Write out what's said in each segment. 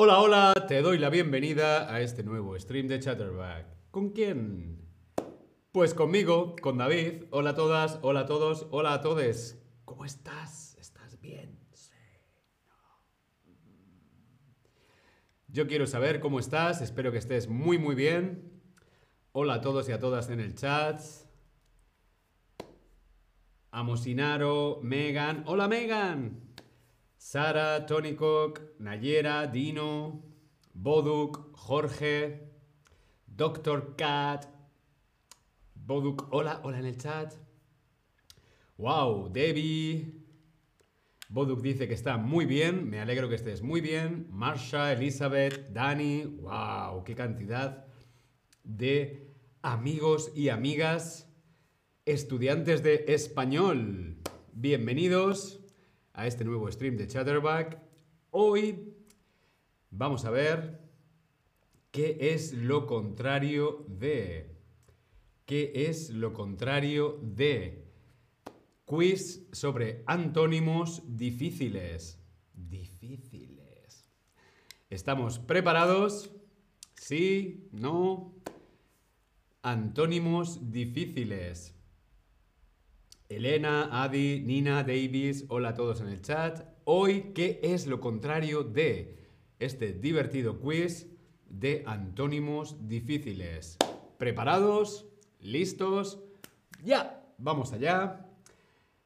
Hola, hola, te doy la bienvenida a este nuevo stream de Chatterback. ¿Con quién? Pues conmigo, con David. Hola a todas, hola a todos, hola a todes. ¿Cómo estás? ¿Estás bien? Sí. Yo quiero saber cómo estás, espero que estés muy muy bien. Hola a todos y a todas en el chat. Amosinaro, Megan. Hola Megan. Sara, Tony Cook, Nayera, Dino, Boduk, Jorge, Doctor Cat. Boduk, hola, hola en el chat. Wow, Debbie. Boduk dice que está muy bien, me alegro que estés muy bien. Marsha, Elizabeth, Dani, wow, qué cantidad de amigos y amigas, estudiantes de español. Bienvenidos a este nuevo stream de Chatterback. Hoy vamos a ver qué es lo contrario de... ¿Qué es lo contrario de? Quiz sobre antónimos difíciles. Difíciles. ¿Estamos preparados? ¿Sí? ¿No? Antónimos difíciles. Elena, Adi, Nina, Davis, hola a todos en el chat. Hoy, ¿qué es lo contrario de este divertido quiz de antónimos difíciles? ¿Preparados? ¿Listos? ¡Ya! Vamos allá.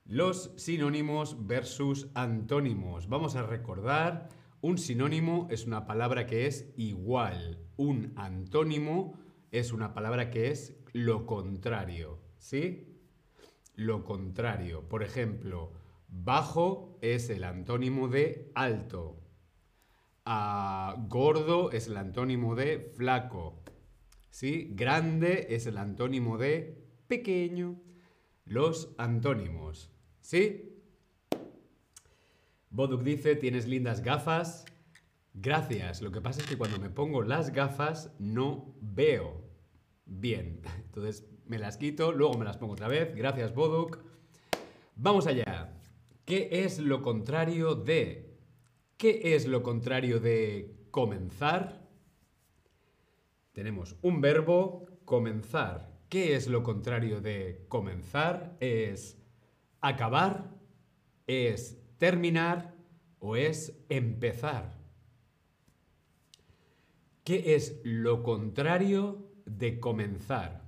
Los sinónimos versus antónimos. Vamos a recordar, un sinónimo es una palabra que es igual. Un antónimo es una palabra que es lo contrario. ¿Sí? Lo contrario. Por ejemplo, bajo es el antónimo de alto. Ah, gordo es el antónimo de flaco. ¿Sí? Grande es el antónimo de pequeño. Los antónimos. ¿Sí? Boduk dice, tienes lindas gafas. Gracias. Lo que pasa es que cuando me pongo las gafas no veo bien. Entonces me las quito, luego me las pongo otra vez. Gracias, Boduk. Vamos allá. ¿Qué es lo contrario de? ¿Qué es lo contrario de comenzar? Tenemos un verbo, comenzar. ¿Qué es lo contrario de comenzar? Es acabar, es terminar o es empezar. ¿Qué es lo contrario de comenzar?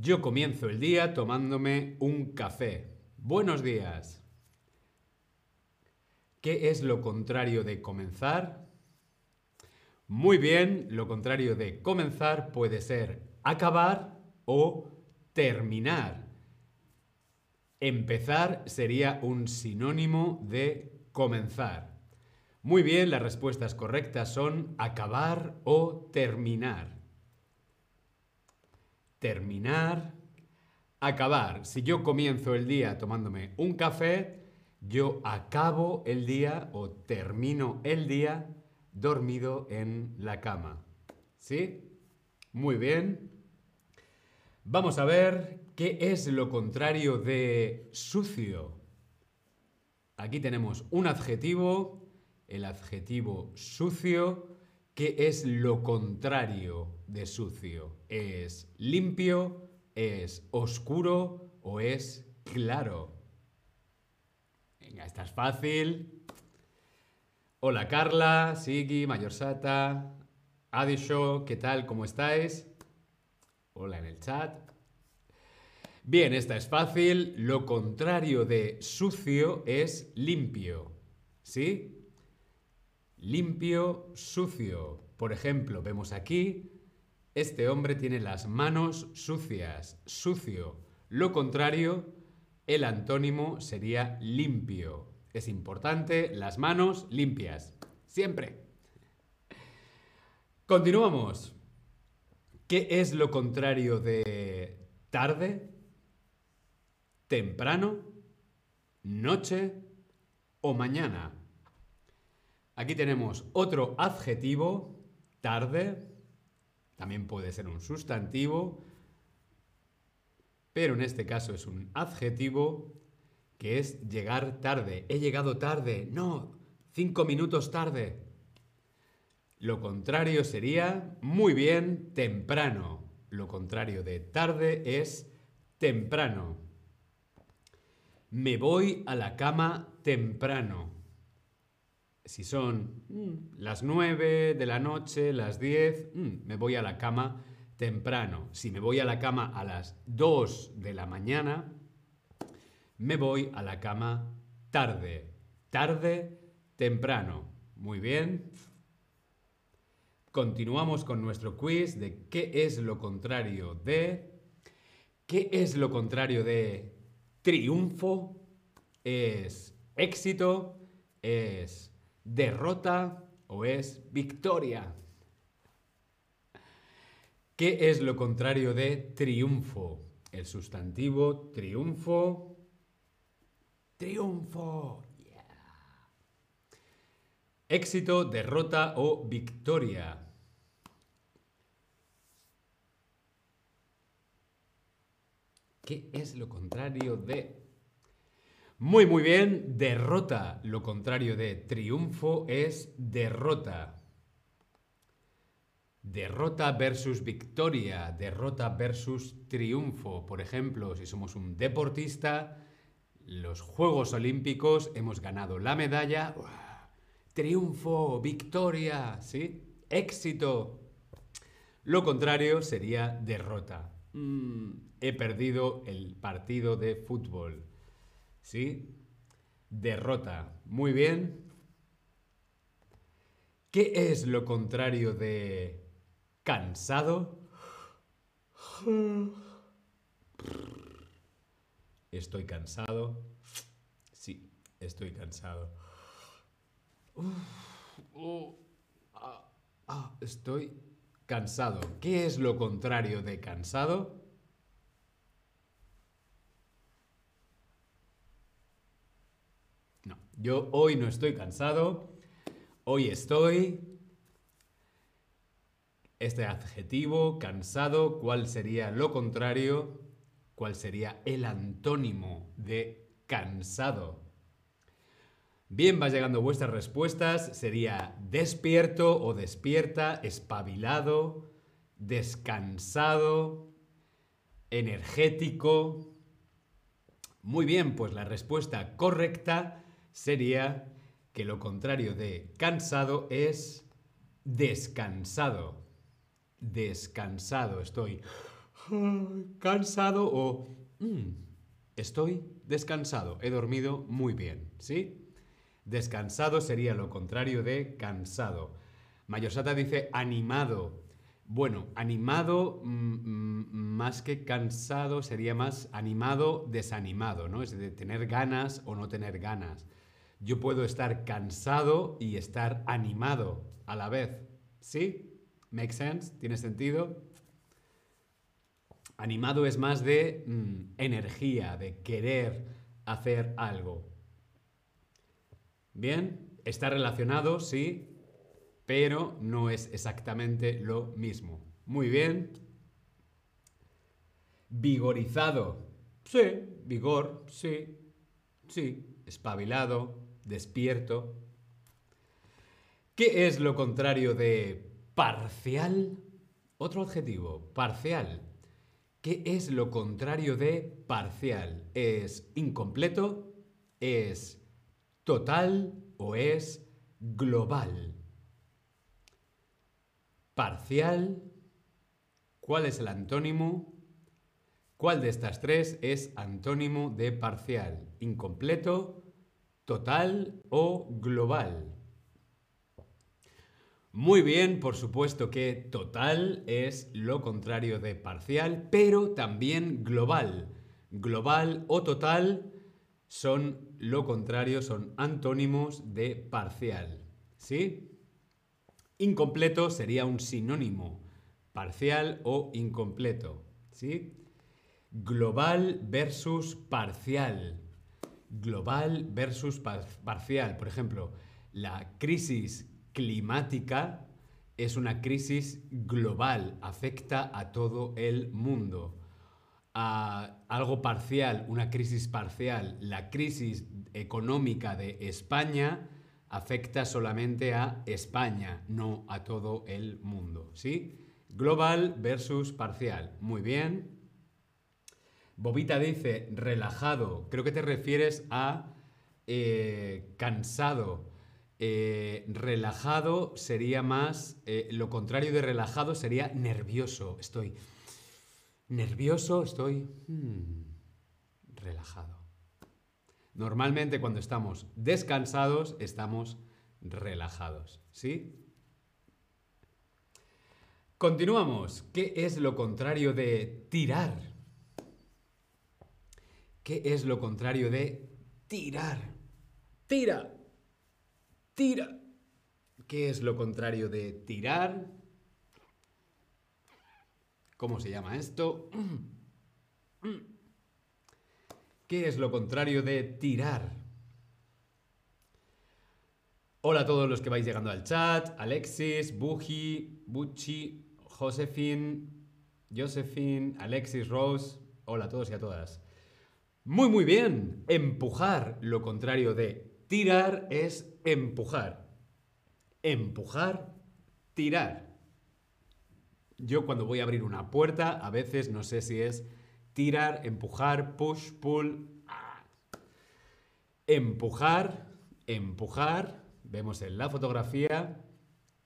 Yo comienzo el día tomándome un café. Buenos días. ¿Qué es lo contrario de comenzar? Muy bien, lo contrario de comenzar puede ser acabar o terminar. Empezar sería un sinónimo de comenzar. Muy bien, las respuestas correctas son acabar o terminar. Terminar, acabar. Si yo comienzo el día tomándome un café, yo acabo el día o termino el día dormido en la cama. ¿Sí? Muy bien. Vamos a ver qué es lo contrario de sucio. Aquí tenemos un adjetivo, el adjetivo sucio, que es lo contrario de sucio. ¿Es limpio, es oscuro o es claro? Venga, esta es fácil. Hola Carla, Sigi, Mayorsata, Adisho, ¿qué tal? ¿Cómo estáis? Hola en el chat. Bien, esta es fácil. Lo contrario de sucio es limpio. ¿Sí? Limpio, sucio. Por ejemplo, vemos aquí, este hombre tiene las manos sucias. Sucio. Lo contrario, el antónimo sería limpio. Es importante, las manos limpias. Siempre. Continuamos. ¿Qué es lo contrario de tarde, temprano, noche o mañana? Aquí tenemos otro adjetivo, tarde, también puede ser un sustantivo, pero en este caso es un adjetivo que es llegar tarde. He llegado tarde, no, cinco minutos tarde. Lo contrario sería muy bien temprano. Lo contrario de tarde es temprano. Me voy a la cama temprano. Si son mm, las nueve de la noche, las diez, mm, me voy a la cama temprano. Si me voy a la cama a las dos de la mañana, me voy a la cama tarde. Tarde, temprano. Muy bien. Continuamos con nuestro quiz de qué es lo contrario de... ¿Qué es lo contrario de triunfo? ¿Es éxito? ¿Es derrota? ¿O es victoria? ¿Qué es lo contrario de triunfo? El sustantivo triunfo. Triunfo. Éxito, derrota o victoria. ¿Qué es lo contrario de... Muy, muy bien, derrota. Lo contrario de triunfo es derrota. Derrota versus victoria, derrota versus triunfo. Por ejemplo, si somos un deportista, los Juegos Olímpicos, hemos ganado la medalla, triunfo, victoria, ¿sí? Éxito. Lo contrario sería derrota. Mm, he perdido el partido de fútbol. ¿Sí? Derrota. Muy bien. ¿Qué es lo contrario de cansado? Estoy cansado. Sí, estoy cansado. Ah, ah, estoy cansado. ¿Qué es lo contrario de cansado? No, yo hoy no estoy cansado. Hoy estoy... Este adjetivo, cansado, ¿cuál sería lo contrario? ¿Cuál sería el antónimo de cansado? Bien, va llegando vuestras respuestas. Sería despierto o despierta, espabilado, descansado, energético. Muy bien, pues la respuesta correcta sería que lo contrario de cansado es descansado. Descansado, estoy cansado o mm, estoy descansado, he dormido muy bien, ¿sí? Descansado sería lo contrario de cansado. Mayosata dice animado. Bueno, animado mm, mm, más que cansado sería más animado, desanimado, ¿no? Es de tener ganas o no tener ganas. Yo puedo estar cansado y estar animado a la vez. ¿Sí? ¿Make sense? ¿Tiene sentido? Animado es más de mm, energía, de querer hacer algo. Bien, está relacionado, sí, pero no es exactamente lo mismo. Muy bien. Vigorizado. Sí, vigor, sí, sí. Espabilado, despierto. ¿Qué es lo contrario de parcial? Otro adjetivo, parcial. ¿Qué es lo contrario de parcial? ¿Es incompleto? ¿Es total o es global? Parcial. ¿Cuál es el antónimo? ¿Cuál de estas tres es antónimo de parcial? ¿Incompleto, total o global? Muy bien, por supuesto que total es lo contrario de parcial, pero también global. Global o total son lo contrario, son antónimos de parcial. ¿Sí? Incompleto sería un sinónimo, parcial o incompleto. ¿Sí? Global versus parcial. Global versus parcial. Por ejemplo, la crisis climática es una crisis global, afecta a todo el mundo a algo parcial, una crisis parcial, la crisis económica de España afecta solamente a España, no a todo el mundo, ¿sí? Global versus parcial. Muy bien. Bobita dice relajado. Creo que te refieres a eh, cansado. Eh, relajado sería más, eh, lo contrario de relajado sería nervioso. Estoy nervioso, estoy hmm, relajado. Normalmente cuando estamos descansados estamos relajados, ¿sí? Continuamos. ¿Qué es lo contrario de tirar? ¿Qué es lo contrario de tirar? Tira. Tira. ¿Qué es lo contrario de tirar? ¿Cómo se llama esto? ¿Qué es lo contrario de tirar? Hola a todos los que vais llegando al chat. Alexis, Buji, Buchi, Josefine, Josephine, Alexis, Rose. Hola a todos y a todas. Muy, muy bien. Empujar. Lo contrario de tirar es empujar. Empujar, tirar. Yo cuando voy a abrir una puerta, a veces no sé si es tirar, empujar, push, pull. Empujar, empujar. Vemos en la fotografía,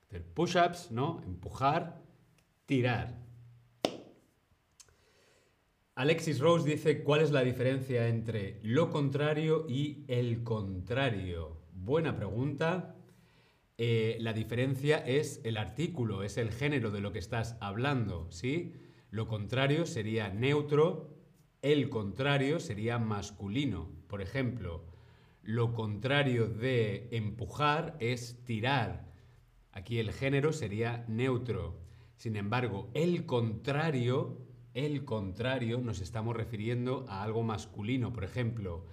hacer push-ups, ¿no? Empujar, tirar. Alexis Rose dice, ¿cuál es la diferencia entre lo contrario y el contrario? Buena pregunta. Eh, la diferencia es el artículo, es el género de lo que estás hablando, ¿sí? Lo contrario sería neutro, el contrario sería masculino. Por ejemplo, lo contrario de empujar es tirar. Aquí el género sería neutro. Sin embargo, el contrario, el contrario, nos estamos refiriendo a algo masculino. Por ejemplo,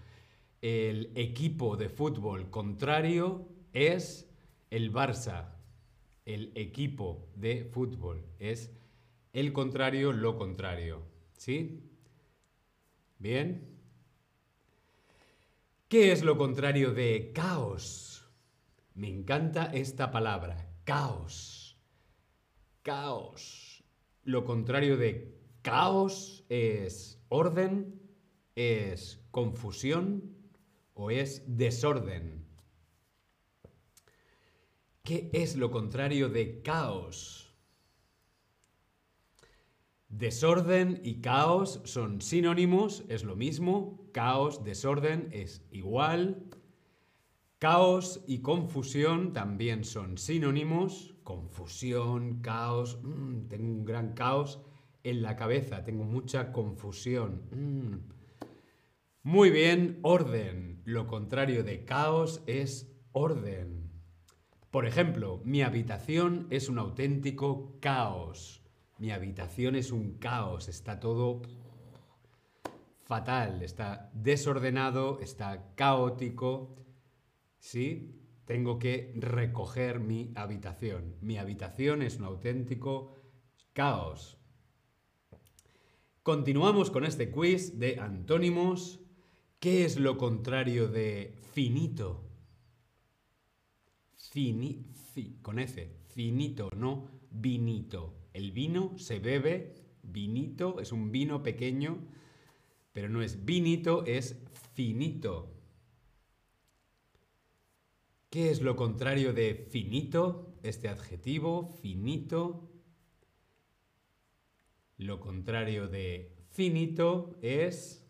el equipo de fútbol contrario es el Barça. El equipo de fútbol es el contrario, lo contrario. ¿Sí? Bien. ¿Qué es lo contrario de caos? Me encanta esta palabra, caos. Caos. Lo contrario de caos es orden, es confusión o es desorden. ¿Qué es lo contrario de caos? Desorden y caos son sinónimos, es lo mismo. Caos, desorden es igual. Caos y confusión también son sinónimos. Confusión, caos. Mm, tengo un gran caos en la cabeza, tengo mucha confusión. Mm. Muy bien, orden. Lo contrario de caos es orden. Por ejemplo, mi habitación es un auténtico caos. Mi habitación es un caos, está todo fatal, está desordenado, está caótico. ¿Sí? Tengo que recoger mi habitación. Mi habitación es un auténtico caos. Continuamos con este quiz de antónimos. ¿Qué es lo contrario de finito? Fini, con F, finito, no vinito. El vino se bebe, vinito, es un vino pequeño, pero no es vinito, es finito. ¿Qué es lo contrario de finito? Este adjetivo, finito. Lo contrario de finito es...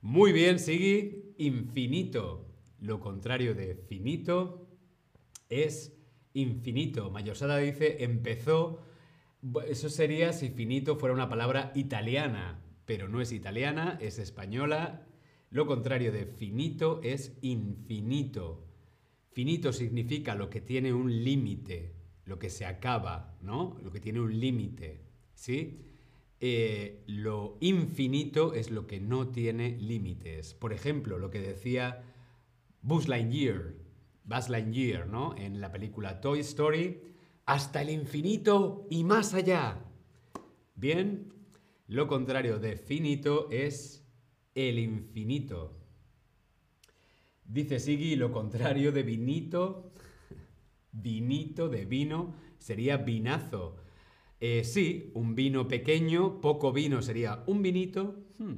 Muy bien, sigue infinito. Lo contrario de finito es infinito. Mayosada dice, empezó, eso sería si finito fuera una palabra italiana, pero no es italiana, es española. Lo contrario de finito es infinito. Finito significa lo que tiene un límite, lo que se acaba, ¿no? Lo que tiene un límite, ¿sí? Eh, lo infinito es lo que no tiene límites. Por ejemplo, lo que decía Buzz Lightyear, Buzz Lightyear, ¿no? En la película Toy Story, hasta el infinito y más allá. Bien, lo contrario de finito es el infinito. Dice Sigui, lo contrario de vinito, vinito de vino, sería vinazo. Eh, sí, un vino pequeño, poco vino sería un vinito. Hmm.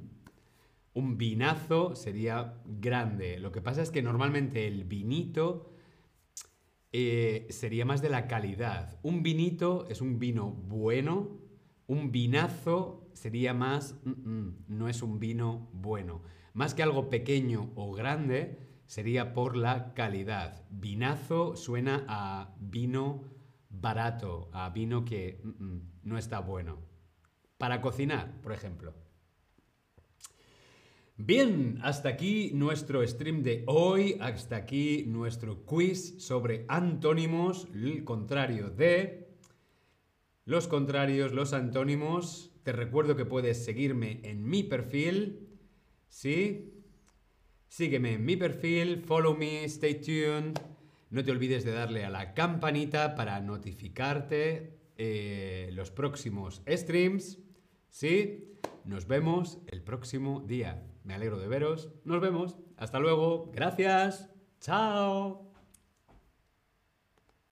Un vinazo sería grande. Lo que pasa es que normalmente el vinito eh, sería más de la calidad. Un vinito es un vino bueno, un vinazo sería más, mm, mm, no es un vino bueno. Más que algo pequeño o grande, sería por la calidad. Vinazo suena a vino barato, a vino que mm, no está bueno. Para cocinar, por ejemplo. Bien, hasta aquí nuestro stream de hoy, hasta aquí nuestro quiz sobre antónimos, el contrario de... Los contrarios, los antónimos. Te recuerdo que puedes seguirme en mi perfil. ¿Sí? Sígueme en mi perfil, follow me, stay tuned. No te olvides de darle a la campanita para notificarte eh, los próximos streams. ¿Sí? Nos vemos el próximo día. Me alegro de veros. Nos vemos. Hasta luego. Gracias. Chao.